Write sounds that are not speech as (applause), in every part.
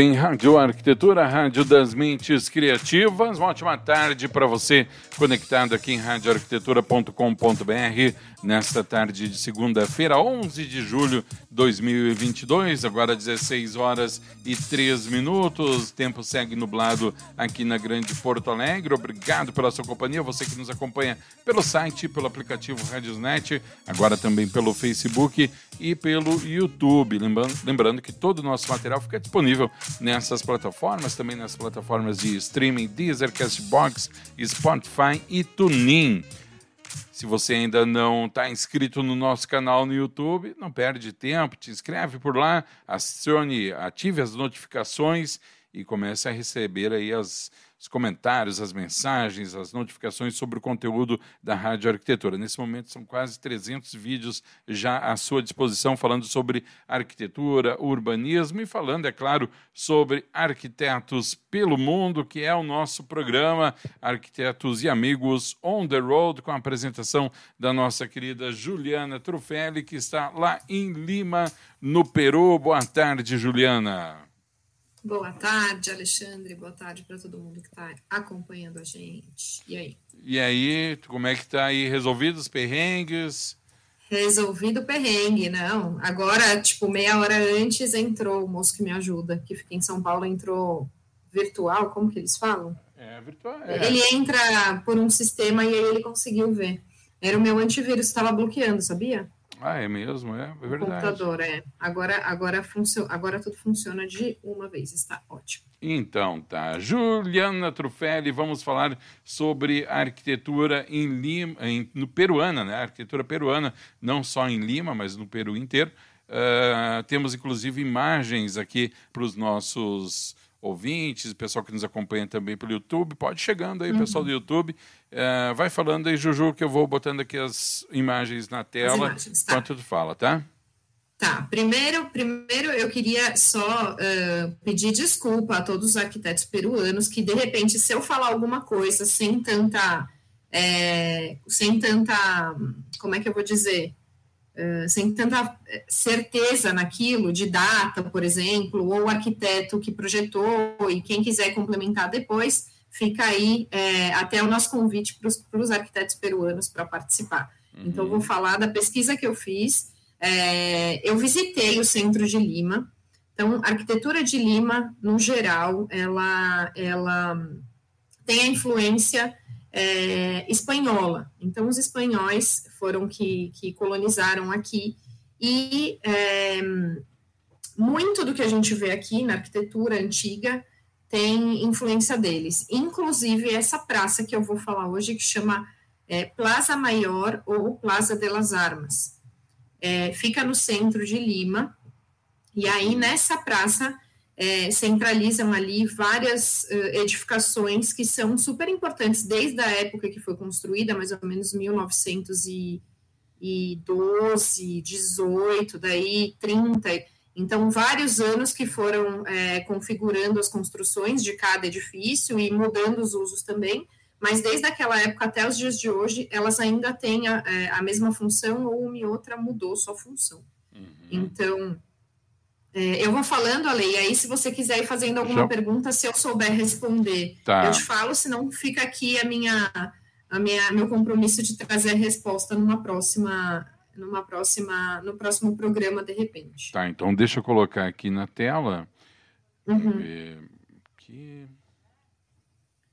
Bem, Rádio Arquitetura, Rádio das Mentes Criativas. Uma ótima tarde para você conectado aqui em radioarquitetura.com.br nesta tarde de segunda-feira, 11 de julho de 2022, agora 16 horas e 3 minutos. Tempo segue nublado aqui na Grande Porto Alegre. Obrigado pela sua companhia, você que nos acompanha pelo site, pelo aplicativo Radiosnet, agora também pelo Facebook e pelo YouTube. Lembrando, lembrando que todo o nosso material fica disponível nessas plataformas, também nas plataformas de streaming Deezer, Castbox, Spotify e TuneIn. Se você ainda não está inscrito no nosso canal no YouTube, não perde tempo, te inscreve por lá, acione, ative as notificações e comece a receber aí as os comentários, as mensagens, as notificações sobre o conteúdo da Rádio Arquitetura. Nesse momento são quase 300 vídeos já à sua disposição falando sobre arquitetura, urbanismo e falando, é claro, sobre arquitetos pelo mundo, que é o nosso programa Arquitetos e Amigos on the Road, com a apresentação da nossa querida Juliana Trufelli, que está lá em Lima, no Peru. Boa tarde, Juliana. Boa tarde, Alexandre. Boa tarde para todo mundo que está acompanhando a gente. E aí? E aí, como é que está aí? Resolvidos os perrengues? Resolvido o perrengue, não. Agora, tipo, meia hora antes entrou o moço que me ajuda, que fica em São Paulo, entrou virtual, como que eles falam? É, virtual. É. Ele entra por um sistema e aí ele conseguiu ver. Era o meu antivírus, estava bloqueando, sabia? Ah, é mesmo, é, é verdade. computador, é. Agora, agora, funcio... agora tudo funciona de uma vez, está ótimo. Então tá. Juliana Trufelli, vamos falar sobre arquitetura em Lima, em, no peruana, né? Arquitetura peruana, não só em Lima, mas no Peru inteiro. Uh, temos inclusive imagens aqui para os nossos ouvintes, pessoal que nos acompanha também pelo YouTube. Pode chegando aí, uhum. pessoal do YouTube. Uh, vai falando aí, Juju, que eu vou botando aqui as imagens na tela imagens, tá. enquanto tu fala, tá? Tá, primeiro, primeiro eu queria só uh, pedir desculpa a todos os arquitetos peruanos que, de repente, se eu falar alguma coisa sem tanta, é, sem tanta, como é que eu vou dizer, uh, sem tanta certeza naquilo, de data, por exemplo, ou o arquiteto que projetou e quem quiser complementar depois, fica aí é, até o nosso convite para os arquitetos peruanos para participar. Uhum. Então, vou falar da pesquisa que eu fiz. É, eu visitei o centro de Lima. Então, a arquitetura de Lima, no geral, ela, ela tem a influência é, espanhola. Então, os espanhóis foram que, que colonizaram aqui e é, muito do que a gente vê aqui na arquitetura antiga tem influência deles. Inclusive essa praça que eu vou falar hoje, que chama é, Plaza Maior ou Plaza de las Armas. É, fica no centro de Lima, e aí nessa praça é, centralizam ali várias edificações que são super importantes desde a época que foi construída, mais ou menos 1912, 18, daí 30 então, vários anos que foram é, configurando as construções de cada edifício e mudando os usos também, mas desde aquela época até os dias de hoje, elas ainda têm a, é, a mesma função ou uma e outra mudou sua função. Uhum. Então, é, eu vou falando, Ale, e aí se você quiser ir fazendo alguma Já... pergunta, se eu souber responder, tá. eu te falo, senão fica aqui a minha, a minha, meu compromisso de trazer a resposta numa próxima numa próxima, no próximo programa, de repente. Tá, então deixa eu colocar aqui na tela. Uhum. Aqui.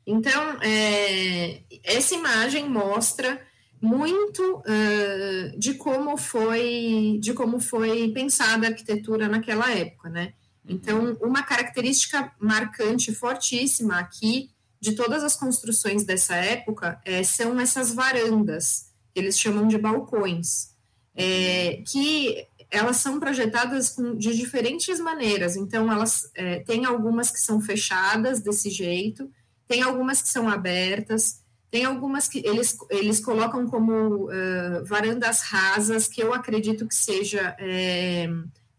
Então, é, essa imagem mostra muito uh, de como foi de como foi pensada a arquitetura naquela época, né? Uhum. Então, uma característica marcante, fortíssima aqui de todas as construções dessa época é, são essas varandas, que eles chamam de balcões é, que elas são projetadas de diferentes maneiras. Então, elas é, tem algumas que são fechadas desse jeito, tem algumas que são abertas, tem algumas que eles, eles colocam como uh, varandas rasas, que eu acredito que seja. É,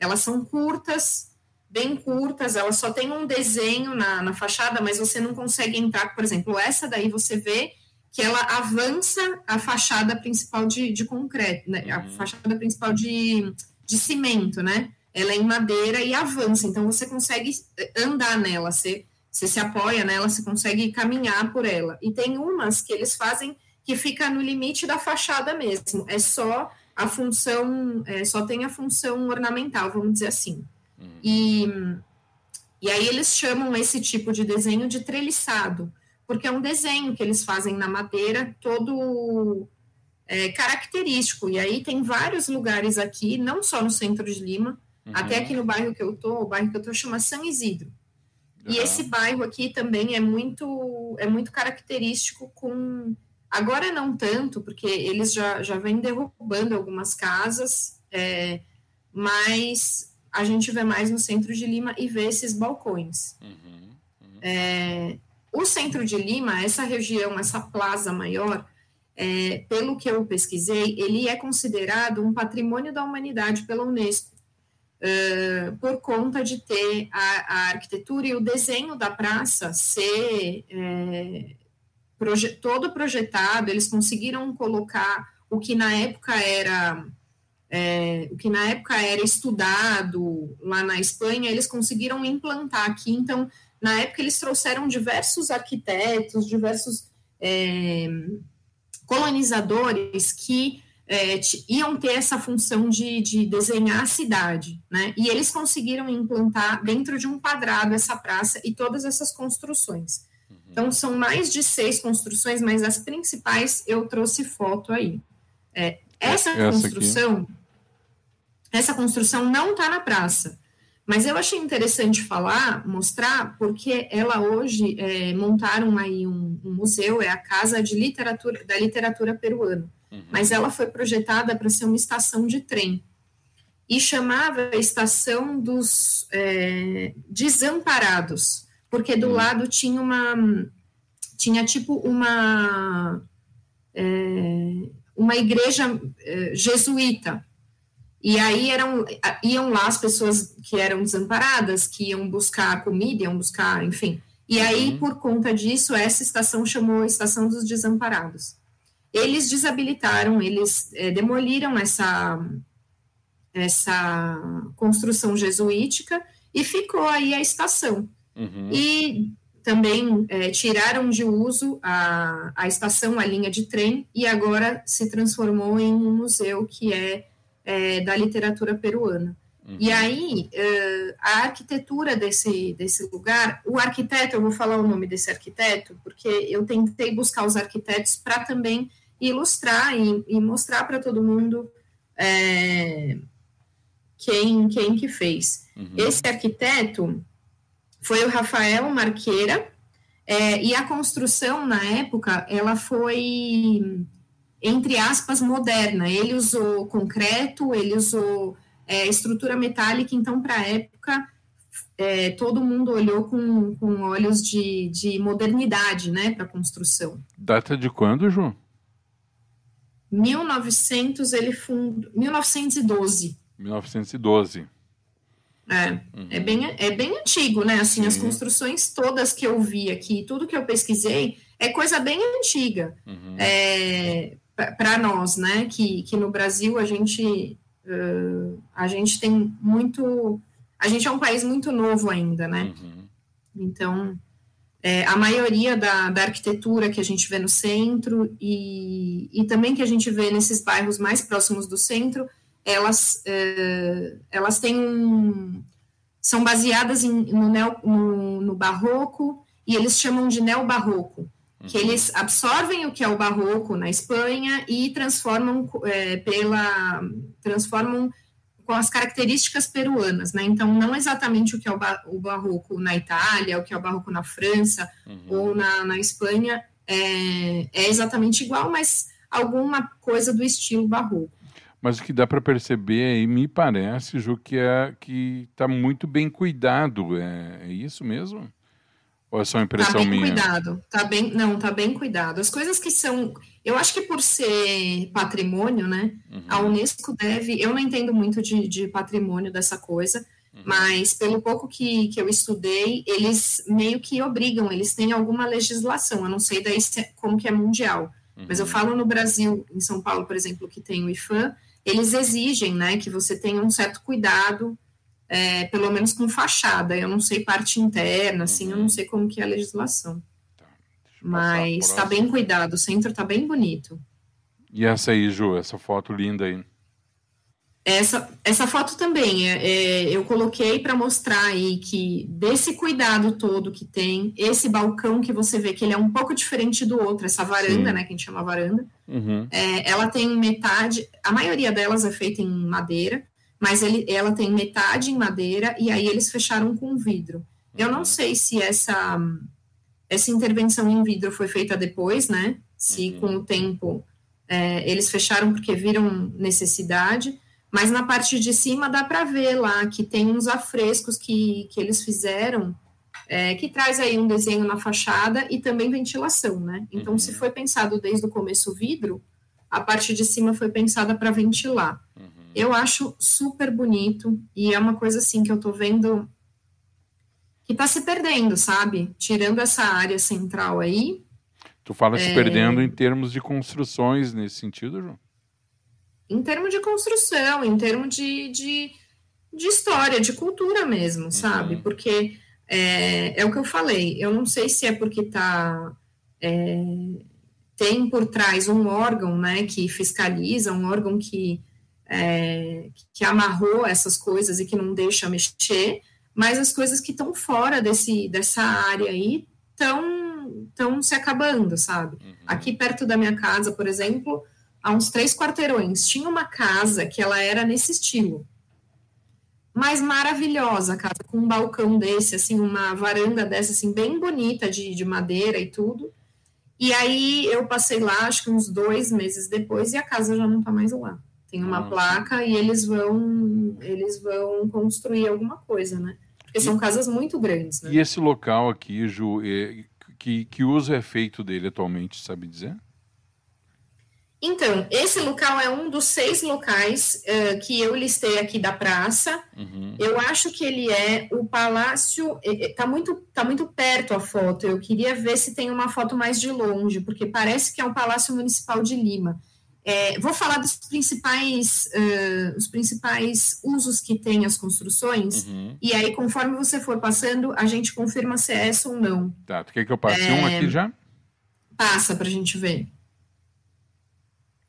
elas são curtas, bem curtas, elas só tem um desenho na, na fachada, mas você não consegue entrar. Por exemplo, essa daí você vê que ela avança a fachada principal de, de concreto, né? a uhum. fachada principal de, de cimento, né? Ela é em madeira e avança, então você consegue andar nela, você você se apoia nela, você consegue caminhar por ela. E tem umas que eles fazem que fica no limite da fachada mesmo. É só a função, é, só tem a função ornamental, vamos dizer assim. Uhum. E, e aí eles chamam esse tipo de desenho de treliçado, porque é um desenho que eles fazem na madeira todo é, característico. E aí tem vários lugares aqui, não só no centro de Lima, uhum. até aqui no bairro que eu tô, o bairro que eu tô chama São Isidro. Uhum. E esse bairro aqui também é muito, é muito característico com. Agora não tanto, porque eles já, já vêm derrubando algumas casas, é, mas a gente vê mais no centro de Lima e vê esses balcões. Uhum, uhum. É, o centro de Lima, essa região, essa plaza maior, é, pelo que eu pesquisei, ele é considerado um patrimônio da humanidade pela Unesco uh, por conta de ter a, a, arquitetura e o desenho da praça ser é, proje todo projetado, eles conseguiram colocar o que na época era é, o que na época era estudado lá na Espanha, eles conseguiram implantar aqui. Então, na época, eles trouxeram diversos arquitetos, diversos é, colonizadores que é, iam ter essa função de, de, desenhar a cidade, né? E eles conseguiram implantar dentro de um quadrado essa praça e todas essas construções. Uhum. Então, são mais de seis construções, mas as principais eu trouxe foto aí. É, essa, essa construção, aqui. essa construção não está na praça, mas eu achei interessante falar, mostrar, porque ela hoje é, montaram aí um, um museu, é a Casa de Literatura da Literatura Peruana uhum. mas ela foi projetada para ser uma estação de trem e chamava a estação dos é, desamparados, porque do uhum. lado tinha uma tinha tipo uma é, uma igreja é, jesuíta e aí eram iam lá as pessoas que eram desamparadas, que iam buscar comida, iam buscar, enfim. E aí, uhum. por conta disso, essa estação chamou Estação dos Desamparados eles desabilitaram, eles é, demoliram essa, essa construção jesuítica e ficou aí a estação. Uhum. E também é, tiraram de uso a, a estação, a linha de trem, e agora se transformou em um museu que é, é da literatura peruana. Uhum. E aí, uh, a arquitetura desse, desse lugar, o arquiteto, eu vou falar o nome desse arquiteto, porque eu tentei buscar os arquitetos para também ilustrar e, e mostrar para todo mundo é, quem, quem que fez. Uhum. Esse arquiteto foi o Rafael Marqueira, é, e a construção, na época, ela foi, entre aspas, moderna. Ele usou concreto, ele usou é, estrutura metálica, então, para a época, é, todo mundo olhou com, com olhos de, de modernidade, né, para a construção. Data de quando, João? 1900, ele fundou. 1912. 1912. É, uhum. é, bem, é bem antigo, né? Assim, Sim. as construções todas que eu vi aqui, tudo que eu pesquisei, é coisa bem antiga uhum. é, para nós, né? Que, que no Brasil a gente, uh, a gente tem muito. A gente é um país muito novo ainda, né? Uhum. Então, é, a maioria da, da, arquitetura que a gente vê no centro e, e também que a gente vê nesses bairros mais próximos do centro, elas, é, elas têm um, são baseadas em, no, neo, no, no, barroco e eles chamam de neobarroco, que uhum. eles absorvem o que é o barroco na Espanha e transformam é, pela transformam com as características peruanas, né? Então, não exatamente o que é o, ba o barroco na Itália, o que é o barroco na França uhum. ou na, na Espanha é, é, exatamente igual, mas alguma coisa do estilo barroco. Mas o que dá para perceber aí, me parece, Ju, que é que está muito bem cuidado. É, é, isso mesmo? Ou é só impressão tá bem minha? cuidado, tá bem, não, tá bem cuidado. As coisas que são, eu acho que por ser patrimônio, né? Uhum. A Unesco deve, eu não entendo muito de, de patrimônio dessa coisa, uhum. mas pelo pouco que, que eu estudei, eles meio que obrigam, eles têm alguma legislação. Eu não sei daí se, é, como que é mundial, uhum. mas eu uhum. falo no Brasil, em São Paulo, por exemplo, que tem o IFAM, eles exigem, né, que você tenha um certo cuidado é, pelo menos com fachada. Eu não sei parte interna, assim, eu não uhum. sei como que é a legislação. Tá, Mas está bem cuidado, o centro está bem bonito. E essa aí, Ju, essa foto linda aí? Essa, essa foto também, é, é eu coloquei para mostrar aí que desse cuidado todo que tem, esse balcão que você vê que ele é um pouco diferente do outro, essa varanda, Sim. né, que a gente chama varanda, uhum. é, ela tem metade, a maioria delas é feita em madeira, mas ele, ela tem metade em madeira e aí eles fecharam com vidro. Eu não uhum. sei se essa essa intervenção em vidro foi feita depois, né? Se uhum. com o tempo é, eles fecharam porque viram necessidade, mas na parte de cima dá para ver lá que tem uns afrescos que, que eles fizeram, é, que traz aí um desenho na fachada e também ventilação, né? Então, uhum. se foi pensado desde o começo o vidro, a parte de cima foi pensada para ventilar. Eu acho super bonito e é uma coisa assim que eu tô vendo que tá se perdendo, sabe? Tirando essa área central aí. Tu fala é... se perdendo em termos de construções nesse sentido, João? Em termos de construção, em termos de, de, de história, de cultura mesmo, uhum. sabe? Porque é, é, o que eu falei, eu não sei se é porque tá. É, tem por trás um órgão né, que fiscaliza, um órgão que é, que amarrou essas coisas e que não deixa mexer, mas as coisas que estão fora desse, dessa área aí estão se acabando, sabe? Uhum. Aqui perto da minha casa, por exemplo, há uns três quarteirões, tinha uma casa que ela era nesse estilo, mas maravilhosa, casa com um balcão desse, assim, uma varanda dessa, assim, bem bonita, de, de madeira e tudo. E aí eu passei lá, acho que uns dois meses depois, e a casa já não está mais lá. Tem uma ah, placa e eles vão eles vão construir alguma coisa, né? Porque são casas muito grandes, né? E esse local aqui, Ju, é, que, que uso é feito dele atualmente, sabe dizer? Então, esse local é um dos seis locais uh, que eu listei aqui da praça. Uhum. Eu acho que ele é o palácio. Está muito, tá muito perto a foto. Eu queria ver se tem uma foto mais de longe, porque parece que é o Palácio Municipal de Lima. É, vou falar dos principais, uh, os principais usos que tem as construções, uhum. e aí, conforme você for passando, a gente confirma se é essa ou não. Tá, tu quer que eu passe é, um aqui já? Passa para a gente ver.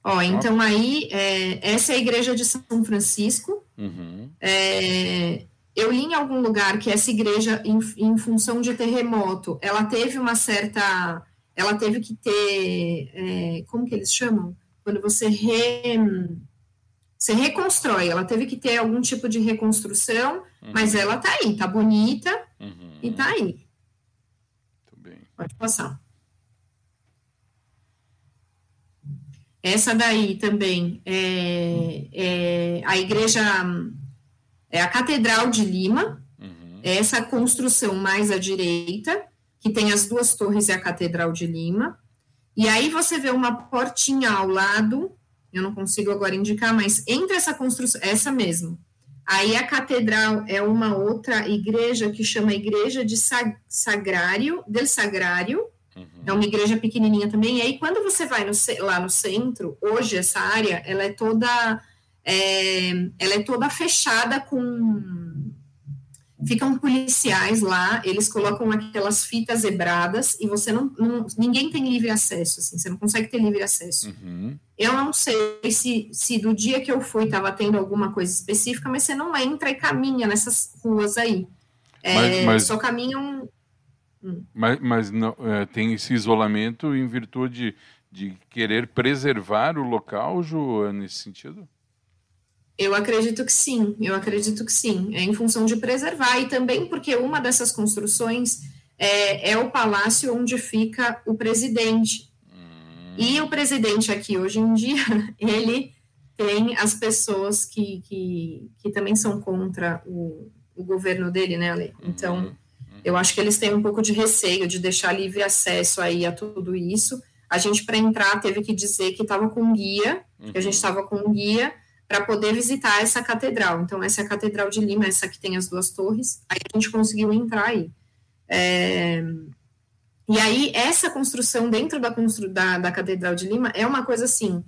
Ó, então aí, é, essa é a igreja de São Francisco. Uhum. É, eu li em algum lugar que essa igreja, em, em função de terremoto, ela teve uma certa. Ela teve que ter. É, como que eles chamam? Quando você, re, você reconstrói, ela teve que ter algum tipo de reconstrução, uhum. mas ela tá aí, tá bonita uhum. e tá aí. Muito bem. Pode passar. Essa daí também é, é, a igreja, é a Catedral de Lima, uhum. Essa construção mais à direita, que tem as duas torres e a Catedral de Lima. E aí você vê uma portinha ao lado, eu não consigo agora indicar, mas entre essa construção, essa mesmo. Aí a catedral é uma outra igreja que chama Igreja de Sagrário, del Sagrário, uhum. é uma igreja pequenininha também. E aí quando você vai no, lá no centro, hoje essa área, ela é toda, é, ela é toda fechada com ficam policiais lá, eles colocam aquelas fitas zebradas e você não, não, ninguém tem livre acesso, assim, você não consegue ter livre acesso. Uhum. Eu não sei se, se do dia que eu fui estava tendo alguma coisa específica, mas você não entra e caminha nessas ruas aí. É, mas, mas, só caminham. Hum. Mas, mas não, é, tem esse isolamento em virtude de querer preservar o local, Ju, nesse sentido? Eu acredito que sim, eu acredito que sim. É em função de preservar e também porque uma dessas construções é, é o palácio onde fica o presidente. E o presidente aqui hoje em dia, (laughs) ele tem as pessoas que, que, que também são contra o, o governo dele, né, Ale? Então, uhum. eu acho que eles têm um pouco de receio de deixar livre acesso aí a tudo isso. A gente, para entrar, teve que dizer que estava com guia, uhum. que a gente estava com um guia para poder visitar essa catedral. Então, essa é a Catedral de Lima, essa que tem as duas torres. Aí a gente conseguiu entrar aí. É... E aí, essa construção dentro da, constru... da, da Catedral de Lima é uma coisa assim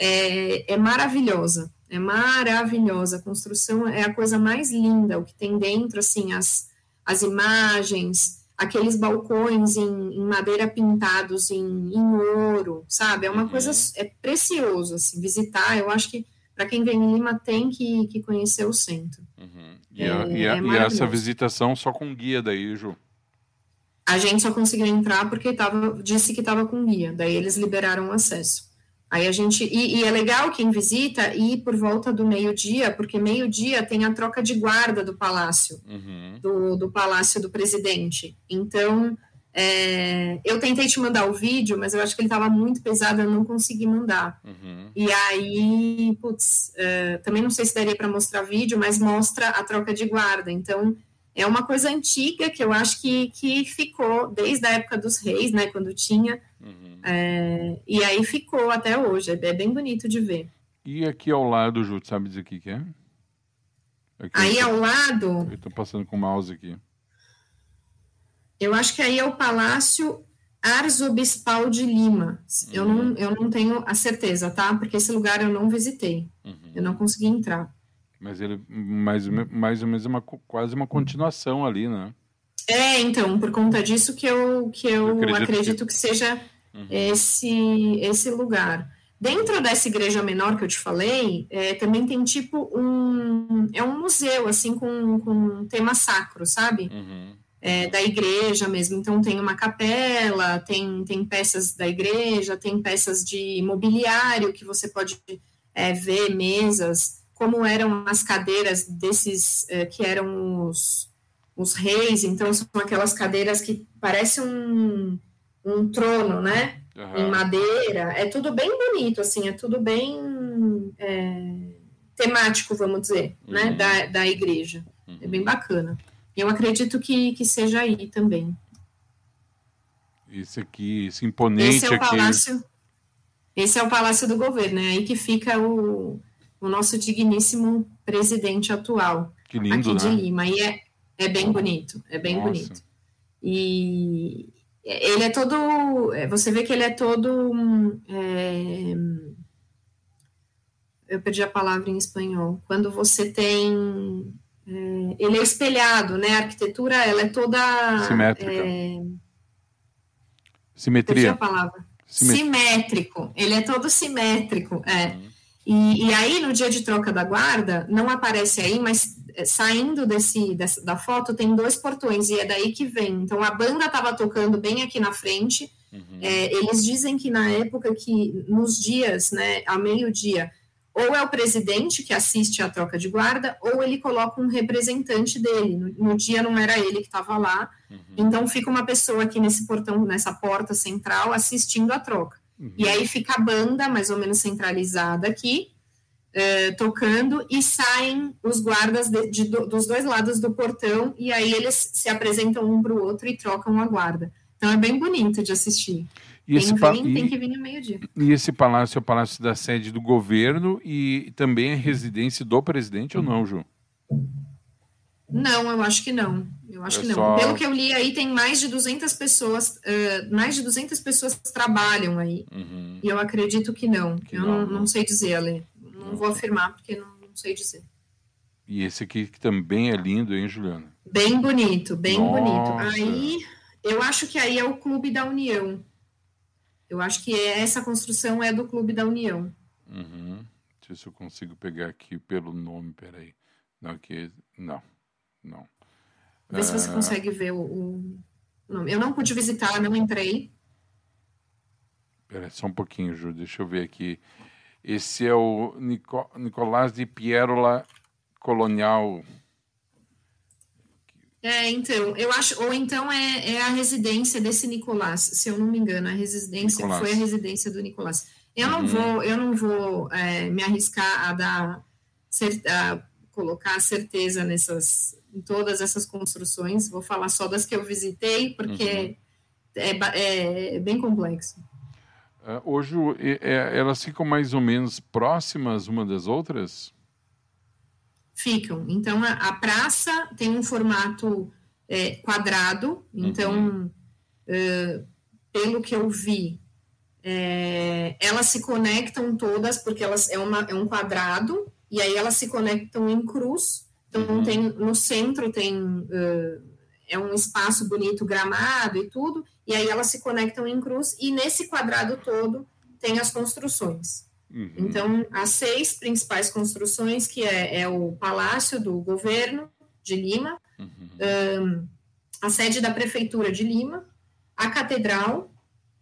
é, é maravilhosa, é maravilhosa. A construção é a coisa mais linda, o que tem dentro, assim, as, as imagens, aqueles balcões em, em madeira pintados em, em, ouro, sabe? É uma uhum. coisa, é precioso, assim, visitar. Eu acho que para quem vem em Lima tem que, que conhecer o centro. Uhum. E, é, a, e, a, é e, essa visitação só com guia daí, Ju? A gente só conseguiu entrar porque tava, disse que estava com guia, daí eles liberaram o acesso. Aí a gente. E, e, é legal quem visita ir por volta do meio-dia, porque meio-dia tem a troca de guarda do palácio, uhum. do, do palácio do presidente. Então, é, eu tentei te mandar o vídeo, mas eu acho que ele estava muito pesado, eu não consegui mandar. Uhum. E aí, putz, é, também não sei se daria para mostrar vídeo, mas mostra a troca de guarda. Então, é uma coisa antiga que eu acho que, que ficou desde a época dos reis, né, quando tinha. Uhum é, e aí ficou até hoje, é bem bonito de ver. E aqui ao lado, Ju, sabe dizer o que, que é? Aqui aí tô, ao lado. Eu estou passando com o mouse aqui. Eu acho que aí é o Palácio Arzobispal de Lima. Uhum. Eu, não, eu não tenho a certeza, tá? Porque esse lugar eu não visitei. Uhum. Eu não consegui entrar. Mas ele mais, mais ou menos é uma, quase uma continuação ali, né? É, então, por conta disso que eu, que eu, eu acredito, acredito que... que seja uhum. esse, esse lugar. Dentro dessa igreja menor que eu te falei, é, também tem tipo um. É um museu, assim, com, com um tema sacro, sabe? Uhum. É, da igreja mesmo. Então, tem uma capela, tem, tem peças da igreja, tem peças de mobiliário que você pode é, ver, mesas, como eram as cadeiras desses é, que eram os, os reis. Então, são aquelas cadeiras que parecem um um trono, né? Uhum. Em madeira. É tudo bem bonito, assim, é tudo bem é, temático, vamos dizer, né? uhum. né? Da, da igreja. Uhum. É bem bacana. Eu acredito que, que seja aí também. Esse aqui, esse imponente esse é o aqui. Palácio, esse é o Palácio do Governo, é aí que fica o, o nosso digníssimo presidente atual. Que lindo, aqui né? de Lima. E é, é bem bonito, é bem Nossa. bonito. E, ele é todo. É, você vê que ele é todo. É, eu perdi a palavra em espanhol. Quando você tem. É, ele é espelhado, né? A arquitetura ela é toda. Simétrica. É, Simetria. A palavra. Simétrico. Ele é todo simétrico. É. Uhum. E, e aí, no dia de troca da guarda, não aparece aí, mas é, saindo desse, dessa, da foto, tem dois portões, e é daí que vem. Então, a banda estava tocando bem aqui na frente. Uhum. É, eles dizem que na época que, nos dias, né, a meio-dia, ou é o presidente que assiste à troca de guarda, ou ele coloca um representante dele. No, no dia não era ele que estava lá. Uhum. Então, fica uma pessoa aqui nesse portão, nessa porta central, assistindo a troca. Uhum. E aí fica a banda mais ou menos centralizada aqui, uh, tocando, e saem os guardas de, de, dos dois lados do portão, e aí eles se apresentam um para o outro e trocam a guarda. Então é bem bonito de assistir. E esse vem, tem que vir meio-dia. E esse palácio é o palácio da sede do governo e também é residência do presidente ou não, Ju? Não, eu acho que não. Eu acho é que não. Pelo que eu li aí, tem mais de 200 pessoas, uh, mais de 200 pessoas trabalham aí. Uhum. E eu acredito que não. Que eu não, não, sei dizer, Ale. Não, não vou afirmar, porque não, não, sei dizer. E esse aqui que também é lindo, hein, Juliana? Bem bonito, bem Nossa. bonito. Aí, eu acho que aí é o Clube da União. Eu acho que essa construção é do Clube da União. Uhum. Deixa eu ver se eu consigo pegar aqui pelo nome, peraí. Não, aqui, não. Não. Vê se você ah. consegue ver o, o nome. Eu não pude visitar, não entrei. Espera só um pouquinho, Ju, deixa eu ver aqui. Esse é o Nico, Nicolás de Pierola Colonial. É, então, eu acho, ou então é, é a residência desse Nicolás, se eu não me engano, a residência Nicolás. foi a residência do Nicolás. Eu não uhum. vou, eu não vou é, me arriscar a dar a colocar certeza nessas em todas essas construções. Vou falar só das que eu visitei, porque uhum. é, é, bem complexo. Uh, hoje é, elas ficam mais ou menos próximas uma das outras? Ficam. Então a, a praça tem um formato é, quadrado. Então, uhum. uh, pelo que eu vi, é, elas se conectam todas porque elas é, uma, é um quadrado e aí elas se conectam em cruz. Então uhum. tem no centro tem uh, é um espaço bonito gramado e tudo e aí elas se conectam em cruz e nesse quadrado todo tem as construções. Uhum. Então as seis principais construções que é, é o Palácio do Governo de Lima, uhum. um, a sede da prefeitura de Lima, a catedral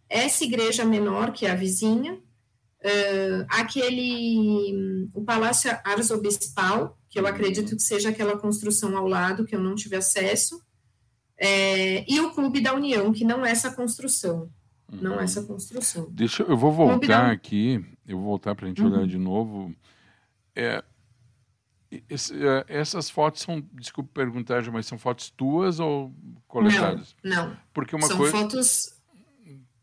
essa igreja menor, que é a vizinha, uh, aquele, o Palácio Arzobispal, que eu acredito que seja aquela construção ao lado, que eu não tive acesso, é, e o Clube da União, que não é essa construção. Uhum. Não é essa construção. Deixa eu vou voltar da... aqui, eu vou voltar para a gente uhum. olhar de novo. É, esse, é, essas fotos são, desculpe perguntar, mas são fotos tuas ou coletadas? Não, não. Porque uma são coisa... fotos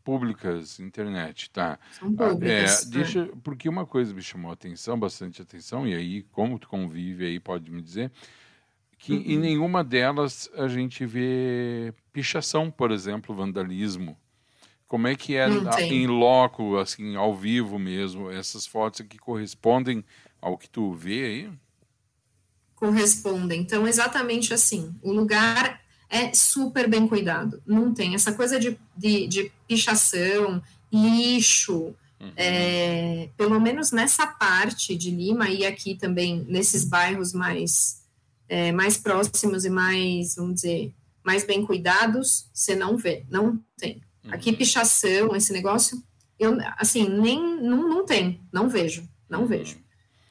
públicas, internet, tá? São públicas. É, deixa, porque uma coisa me chamou a atenção, bastante atenção, e aí, como tu convive aí, pode me dizer, que uhum. em nenhuma delas a gente vê pichação, por exemplo, vandalismo. Como é que é em loco, assim, ao vivo mesmo, essas fotos que correspondem ao que tu vê aí? Correspondem. Então, exatamente assim. O lugar é super bem cuidado. Não tem essa coisa de, de, de pichação, lixo. Uhum. É, pelo menos nessa parte de Lima e aqui também nesses bairros mais é, mais próximos e mais vamos dizer mais bem cuidados você não vê não tem uhum. aqui pichação esse negócio eu assim nem não, não tem não vejo não uhum. vejo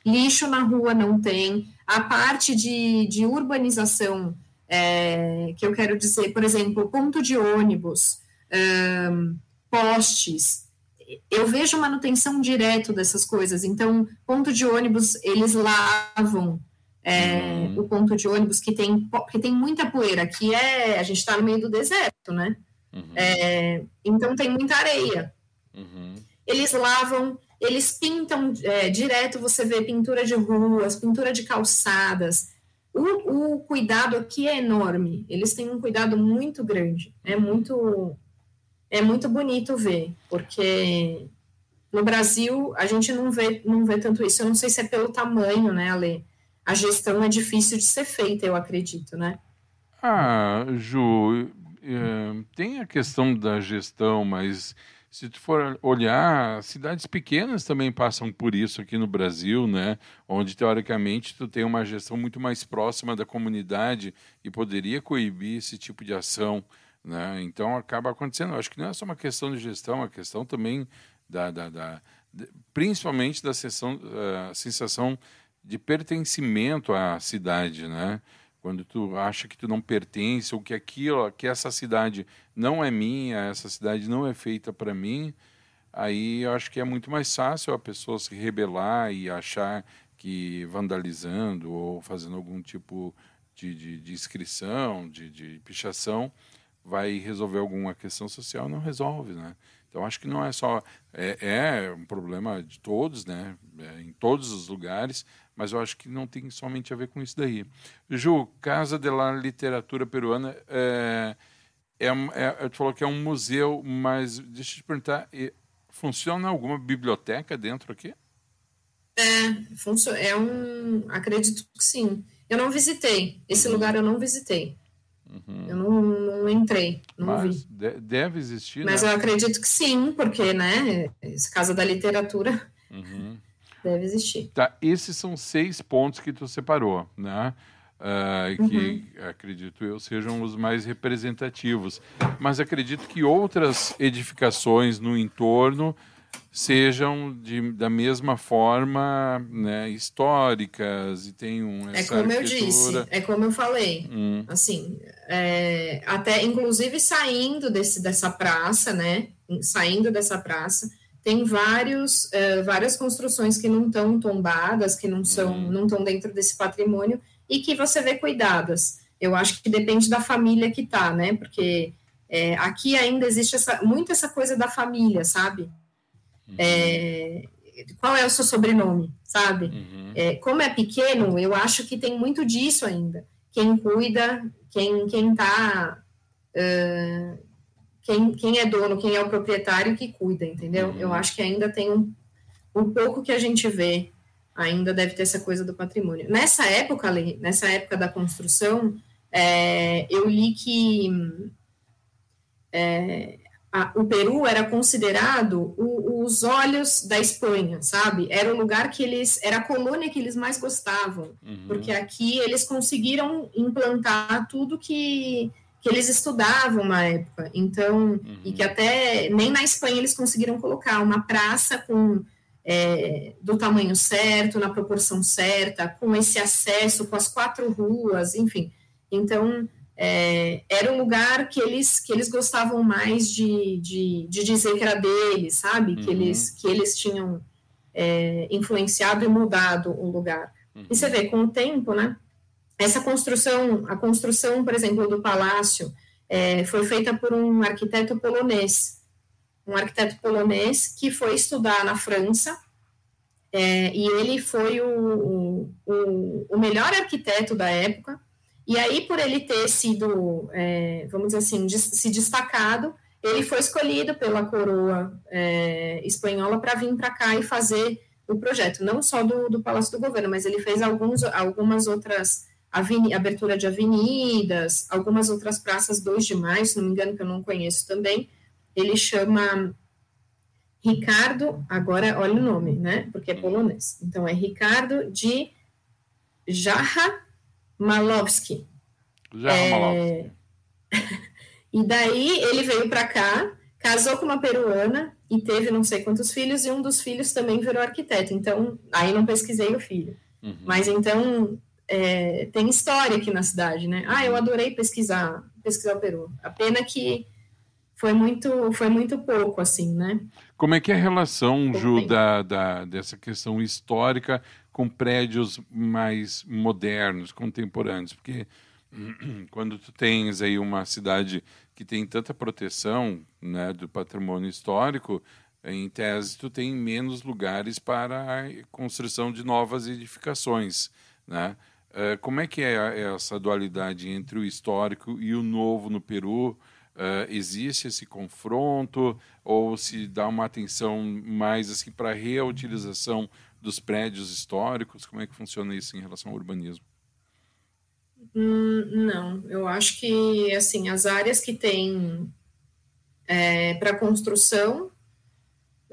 lixo na rua não tem a parte de, de urbanização é, que eu quero dizer, por exemplo, ponto de ônibus, um, postes, eu vejo manutenção direto dessas coisas. Então, ponto de ônibus, eles lavam é, uhum. o ponto de ônibus que tem, que tem muita poeira, que é, a gente está no meio do deserto, né? Uhum. É, então tem muita areia. Uhum. Eles lavam, eles pintam é, direto, você vê pintura de ruas, pintura de calçadas, o, o, cuidado aqui é enorme. Eles têm um cuidado muito grande. É muito, é muito bonito ver, porque no Brasil a gente não vê, não vê tanto isso. Eu não sei se é pelo tamanho, né, Ale? A gestão é difícil de ser feita, eu acredito, né? Ah, Ju, é, tem a questão da gestão, mas se tu for olhar, cidades pequenas também passam por isso aqui no Brasil, né? Onde teoricamente tu tem uma gestão muito mais próxima da comunidade e poderia coibir esse tipo de ação, né? Então acaba acontecendo. acho que não é só uma questão de gestão, é uma questão também da, da, da principalmente da sensação, uh, sensação de pertencimento à cidade, né? Quando tu acha que tu não pertence ou que aquilo, que essa cidade não é minha, essa cidade não é feita para mim, aí eu acho que é muito mais fácil a pessoa se rebelar e achar que vandalizando ou fazendo algum tipo de, de, de inscrição, de, de pichação, vai resolver alguma questão social, não resolve, né? Então acho que não é só é, é um problema de todos, né? É, em todos os lugares, mas eu acho que não tem somente a ver com isso daí. Ju, Casa de la Literatura Peruana, é, é, é, tu falou que é um museu, mas deixa eu te perguntar, funciona alguma biblioteca dentro aqui? É, funciona, é um, acredito que sim. Eu não visitei, esse uhum. lugar eu não visitei. Uhum. Eu não, não, entrei, não Mas vi. deve existir, Mas né? eu acredito que sim, porque, né, Casa da Literatura uhum. Deve existir. Tá, esses são seis pontos que tu separou, né? Uh, que uhum. acredito eu sejam os mais representativos. Mas acredito que outras edificações no entorno sejam de, da mesma forma né, históricas e tenham é como eu disse é como eu falei hum. assim é, até inclusive saindo desse, dessa praça né saindo dessa praça tem vários, uh, várias construções que não estão tombadas, que não são, uhum. não estão dentro desse patrimônio e que você vê cuidadas. Eu acho que depende da família que tá, né? Porque é, aqui ainda existe essa, muito essa coisa da família, sabe? Uhum. É, qual é o seu sobrenome, sabe? Uhum. É, como é pequeno, eu acho que tem muito disso ainda. Quem cuida, quem, quem tá. Uh, quem, quem é dono, quem é o proprietário que cuida, entendeu? Uhum. Eu acho que ainda tem um, um pouco que a gente vê, ainda deve ter essa coisa do patrimônio. Nessa época, ali, nessa época da construção, é, eu li que é, a, o Peru era considerado o, os olhos da Espanha, sabe? Era o lugar que eles, era a colônia que eles mais gostavam, uhum. porque aqui eles conseguiram implantar tudo que, que eles estudavam na época. Então, uhum. e que até nem na Espanha eles conseguiram colocar uma praça com é, do tamanho certo, na proporção certa, com esse acesso, com as quatro ruas, enfim. Então, é, era um lugar que eles, que eles gostavam mais de, de, de dizer que era deles, sabe? Uhum. Que, eles, que eles tinham é, influenciado e mudado o lugar. Uhum. E você vê, com o tempo, né? Essa construção, a construção, por exemplo, do palácio, é, foi feita por um arquiteto polonês. Um arquiteto polonês que foi estudar na França, é, e ele foi o, o, o melhor arquiteto da época, e aí, por ele ter sido, é, vamos dizer assim, de, se destacado, ele foi escolhido pela coroa é, espanhola para vir para cá e fazer o projeto, não só do, do, Palácio do Governo, mas ele fez alguns, algumas outras abertura de avenidas, algumas outras praças 2 de maio, se não me engano, que eu não conheço também. Ele chama Ricardo, agora olha o nome, né? Porque é polonês. Então é Ricardo de Jarra Malowski. Já é... Malowski. (laughs) e daí ele veio para cá, casou com uma peruana e teve não sei quantos filhos, e um dos filhos também virou arquiteto. Então, aí não pesquisei o filho. Uhum. Mas então é, tem história aqui na cidade, né? Ah, eu adorei pesquisar, pesquisar o Peru. A pena que foi muito, foi muito pouco, assim, né? Como é que é a relação, Ju, da, da, dessa questão histórica com prédios mais modernos, contemporâneos, porque (clears throat) quando tu tens aí uma cidade que tem tanta proteção né, do patrimônio histórico, em tese tu tem menos lugares para a construção de novas edificações, né? Eh, como é que é essa dualidade entre o histórico e o novo no Peru? Uh, existe esse confronto ou se dá uma atenção mais assim para a reutilização dos prédios históricos? Como é que funciona isso em relação ao urbanismo? Hum, não, eu acho que assim as áreas que tem é, para construção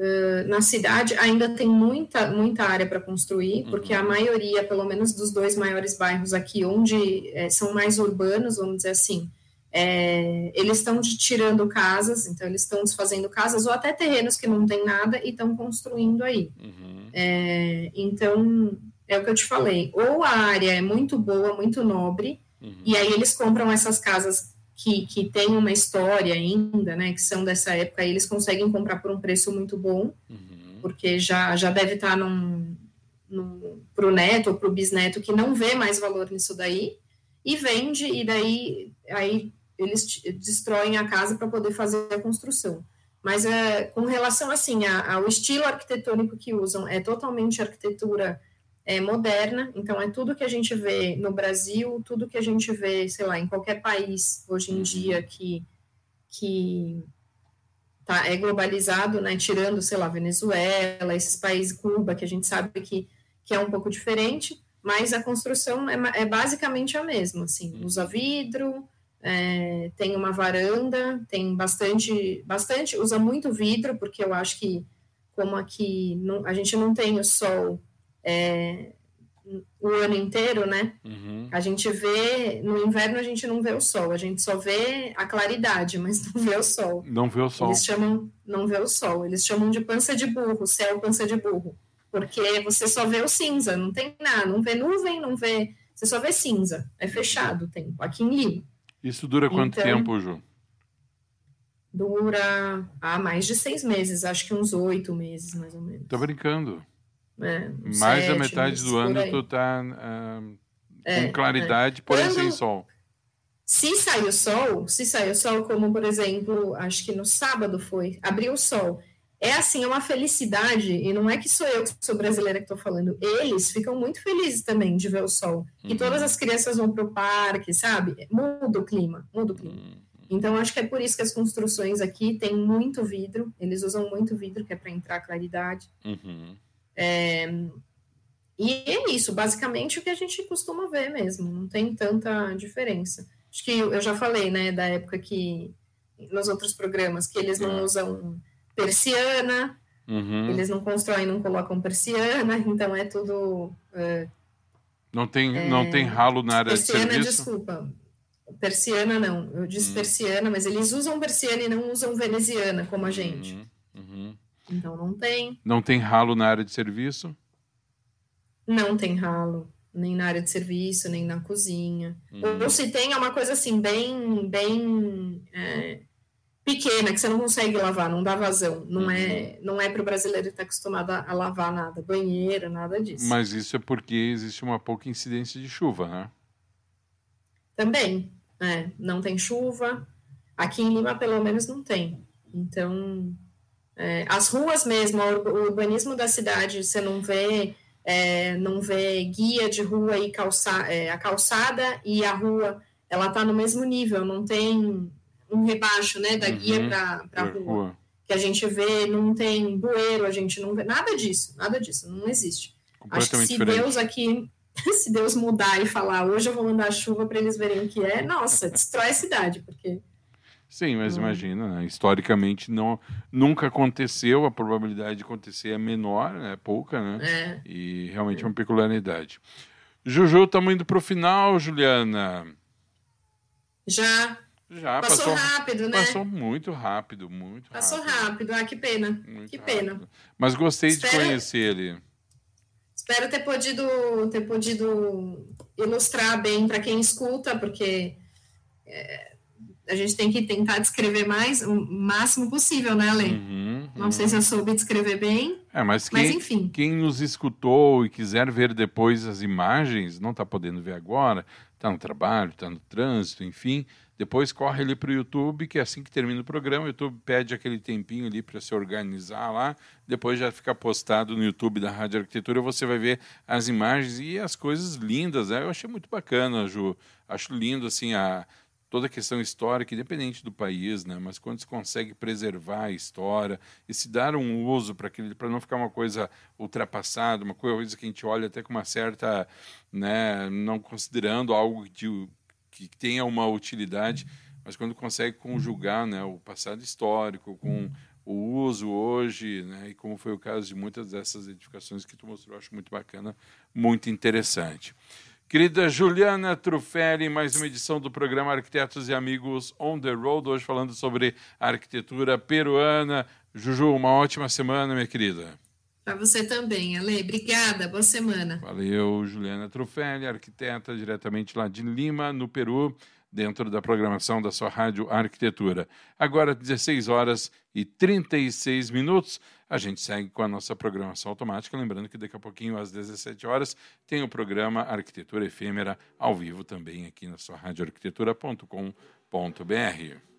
uh, na cidade ainda tem muita muita área para construir, porque uhum. a maioria, pelo menos dos dois maiores bairros aqui, onde é, são mais urbanos, vamos dizer assim, é, eles estão tirando casas, então eles estão desfazendo casas ou até terrenos que não tem nada e estão construindo aí. Uhum. É, então, é o que eu te falei, ou a área é muito boa, muito nobre, uhum. e aí eles compram essas casas que, que têm uma história ainda, né, que são dessa época, eles conseguem comprar por um preço muito bom, uhum. porque já, já deve estar num, num, para o neto ou para o bisneto que não vê mais valor nisso daí, e vende, e daí aí eles destroem a casa para poder fazer a construção. Mas é, com relação assim a, ao estilo arquitetônico que usam, é totalmente arquitetura é, moderna, então é tudo que a gente vê no Brasil, tudo que a gente vê, sei lá, em qualquer país hoje em dia que, que tá, é globalizado, né, tirando, sei lá, Venezuela, esses países, Cuba, que a gente sabe que, que é um pouco diferente, mas a construção é, é basicamente a mesma, assim, usa vidro, é, tem uma varanda, tem bastante, bastante, usa muito vidro, porque eu acho que, como aqui não, a gente não tem o sol é, o ano inteiro, né? Uhum. A gente vê, no inverno a gente não vê o sol, a gente só vê a claridade, (laughs) mas não vê o sol. Não vê o sol. Eles chamam, não vê o sol, eles chamam de pança de burro, céu pança de burro, porque você só vê o cinza, não tem nada, não vê nuvem, não vê, você só vê cinza, é fechado o tempo, aqui em Lima. Isso dura quanto então, tempo, Ju? Dura há mais de seis meses, acho que uns oito meses, mais ou menos. Tô brincando. É, mais da metade do ano tu tá uh, é, com claridade, é. porém Quando, sem sol. Se sair o sol, se sair o sol, como por exemplo, acho que no sábado foi, abriu o sol. É assim, é uma felicidade, e não é que sou eu que sou brasileira que estou falando, eles ficam muito felizes também de ver o sol. Uhum. E todas as crianças vão para o parque, sabe? Muda o clima, muda o clima. Uhum. Então, acho que é por isso que as construções aqui têm muito vidro, eles usam muito vidro, que é para entrar claridade. Uhum. É, e é isso, basicamente o que a gente costuma ver mesmo, não tem tanta diferença. Acho que eu já falei, né, da época que, nos outros programas, que eles não é. usam persiana, uhum. eles não constroem, não colocam persiana, (laughs) então é tudo. É, não, tem, é, não tem ralo na área persiana, de serviço? desculpa. Persiana não, eu disse uhum. persiana, mas eles usam persiana e não usam veneziana como a gente. Uhum. Então não tem. Não tem ralo na área de serviço? Não tem ralo, nem na área de serviço, nem na cozinha. Ou se tem, é uma coisa assim, bem, bem é, pequena, que você não consegue lavar, não dá vazão. Não é, uhum. não é para o brasileiro estar acostumado a, a, lavar nada, banheiro, nada disso. Mas isso é porque existe uma pouca incidência de chuva, né? Também, é, não tem chuva. Aqui em Lima, pelo menos, não tem. Então, é, as ruas mesmo, o urbanismo da cidade, você não vê, é, não vê guia de rua e calça, é, a calçada e a rua, ela está no mesmo nível, não tem um rebaixo, né, da uhum, guia para a rua. rua. Que a gente vê, não tem bueiro, a gente não vê nada disso, nada disso, não existe. Acho que se diferente. Deus aqui, (laughs) se Deus mudar e falar, hoje eu vou mandar chuva para eles verem o que é, nossa, destrói a cidade, porque Sim, mas hum. imagina, né? historicamente não, nunca aconteceu, a probabilidade de acontecer é menor, é pouca, né? É. E realmente é uma peculiaridade. Juju, estamos indo para o final, Juliana. Já. Já, passou, passou, rápido, né? Passou muito rápido, muito passou rápido. Passou rápido, ah, que pena. Muito que rápido. pena. Mas gostei Espero... de conhecer ele. Espero ter podido, ter podido ilustrar bem para quem escuta, porque é, a gente tem que tentar descrever mais, o máximo possível, né, Ale? Uhum, Não sei se eu soube descrever bem. É, mas, quem, mas enfim. Quem nos escutou e quiser ver depois as imagens, não está podendo ver agora, está no trabalho, está no trânsito, enfim. Depois corre ali para o YouTube, que é assim que termina o programa, o YouTube pede aquele tempinho ali para se organizar lá, depois já fica postado no YouTube da Rádio Arquitetura, você vai ver as imagens e as coisas lindas, né? Eu achei muito bacana, Ju. Acho lindo, assim, a, toda a questão histórica, independente do país, né? mas quando se consegue preservar a história e se dar um uso para não ficar uma coisa ultrapassada, uma coisa que a gente olha até com uma certa, né, não considerando algo de, que tenha uma utilidade, mas quando consegue conjugar, né, o passado histórico com o uso hoje, né, e como foi o caso de muitas dessas edificações que tu mostrou, acho muito bacana, muito interessante. Querida Juliana Trufelli, mais uma edição do programa Arquitetos e Amigos On the Road, hoje falando sobre arquitetura peruana. Juju, uma ótima semana, minha querida. Para você também, Ale. Obrigada, boa semana. Valeu, Juliana Trufelli, arquiteta diretamente lá de Lima, no Peru, dentro da programação da sua rádio Arquitetura. Agora, 16 horas e 36 minutos. A gente segue com a nossa programação automática, lembrando que daqui a pouquinho, às 17 horas, tem o programa Arquitetura Efêmera ao vivo também aqui na sua radioarquitetura.com.br.